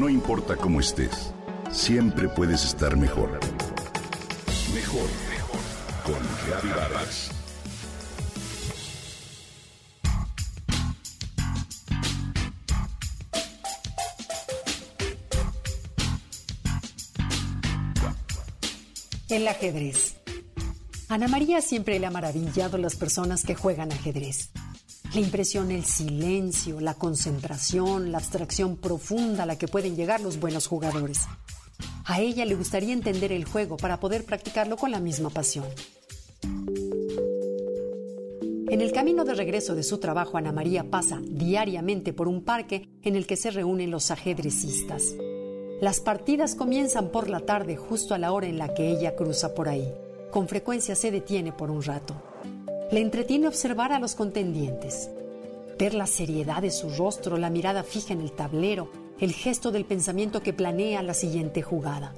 No importa cómo estés, siempre puedes estar mejor. Mejor, mejor. Con Vargas. El ajedrez. Ana María siempre le ha maravillado las personas que juegan ajedrez. Le impresiona el silencio, la concentración, la abstracción profunda a la que pueden llegar los buenos jugadores. A ella le gustaría entender el juego para poder practicarlo con la misma pasión. En el camino de regreso de su trabajo, Ana María pasa diariamente por un parque en el que se reúnen los ajedrecistas. Las partidas comienzan por la tarde justo a la hora en la que ella cruza por ahí. Con frecuencia se detiene por un rato. Le entretiene observar a los contendientes, ver la seriedad de su rostro, la mirada fija en el tablero, el gesto del pensamiento que planea la siguiente jugada.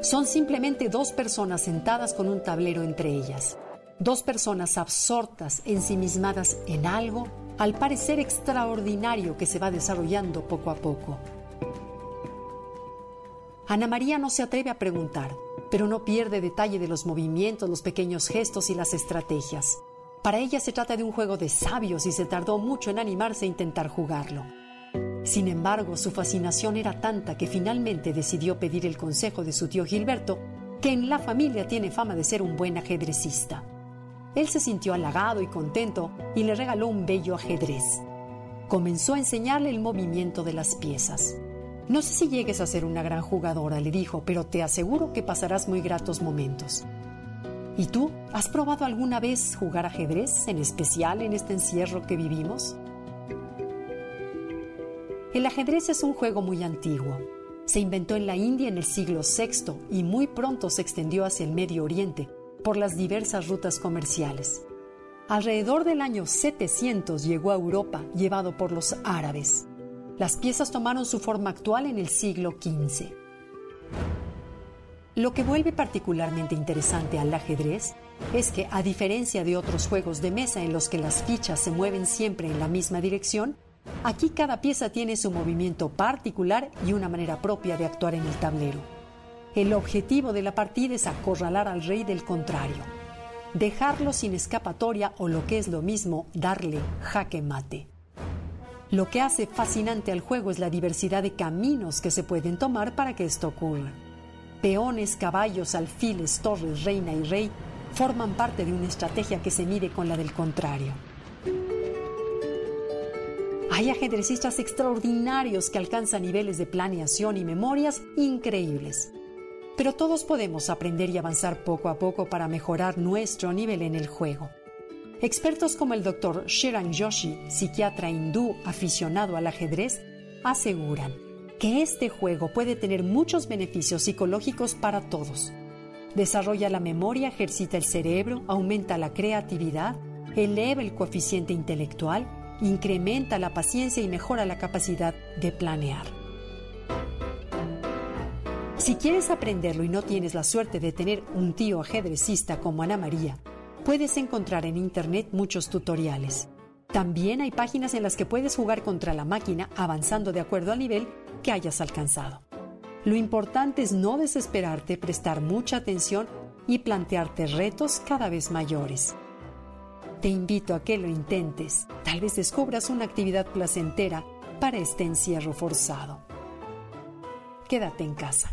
Son simplemente dos personas sentadas con un tablero entre ellas, dos personas absortas, ensimismadas en algo, al parecer extraordinario que se va desarrollando poco a poco. Ana María no se atreve a preguntar, pero no pierde detalle de los movimientos, los pequeños gestos y las estrategias. Para ella se trata de un juego de sabios y se tardó mucho en animarse a intentar jugarlo. Sin embargo, su fascinación era tanta que finalmente decidió pedir el consejo de su tío Gilberto, que en la familia tiene fama de ser un buen ajedrecista. Él se sintió halagado y contento y le regaló un bello ajedrez. Comenzó a enseñarle el movimiento de las piezas. No sé si llegues a ser una gran jugadora, le dijo, pero te aseguro que pasarás muy gratos momentos. ¿Y tú? ¿Has probado alguna vez jugar ajedrez, en especial en este encierro que vivimos? El ajedrez es un juego muy antiguo. Se inventó en la India en el siglo VI y muy pronto se extendió hacia el Medio Oriente por las diversas rutas comerciales. Alrededor del año 700 llegó a Europa llevado por los árabes. Las piezas tomaron su forma actual en el siglo XV. Lo que vuelve particularmente interesante al ajedrez es que, a diferencia de otros juegos de mesa en los que las fichas se mueven siempre en la misma dirección, aquí cada pieza tiene su movimiento particular y una manera propia de actuar en el tablero. El objetivo de la partida es acorralar al rey del contrario, dejarlo sin escapatoria o lo que es lo mismo, darle jaque mate. Lo que hace fascinante al juego es la diversidad de caminos que se pueden tomar para que esto ocurra. Peones, caballos, alfiles, torres, reina y rey forman parte de una estrategia que se mide con la del contrario. Hay ajedrecistas extraordinarios que alcanzan niveles de planeación y memorias increíbles. Pero todos podemos aprender y avanzar poco a poco para mejorar nuestro nivel en el juego. Expertos como el Dr. Shiran Joshi, psiquiatra hindú aficionado al ajedrez, aseguran que este juego puede tener muchos beneficios psicológicos para todos. Desarrolla la memoria, ejercita el cerebro, aumenta la creatividad, eleva el coeficiente intelectual, incrementa la paciencia y mejora la capacidad de planear. Si quieres aprenderlo y no tienes la suerte de tener un tío ajedrecista como Ana María, puedes encontrar en Internet muchos tutoriales. También hay páginas en las que puedes jugar contra la máquina avanzando de acuerdo al nivel que hayas alcanzado. Lo importante es no desesperarte, prestar mucha atención y plantearte retos cada vez mayores. Te invito a que lo intentes. Tal vez descubras una actividad placentera para este encierro forzado. Quédate en casa.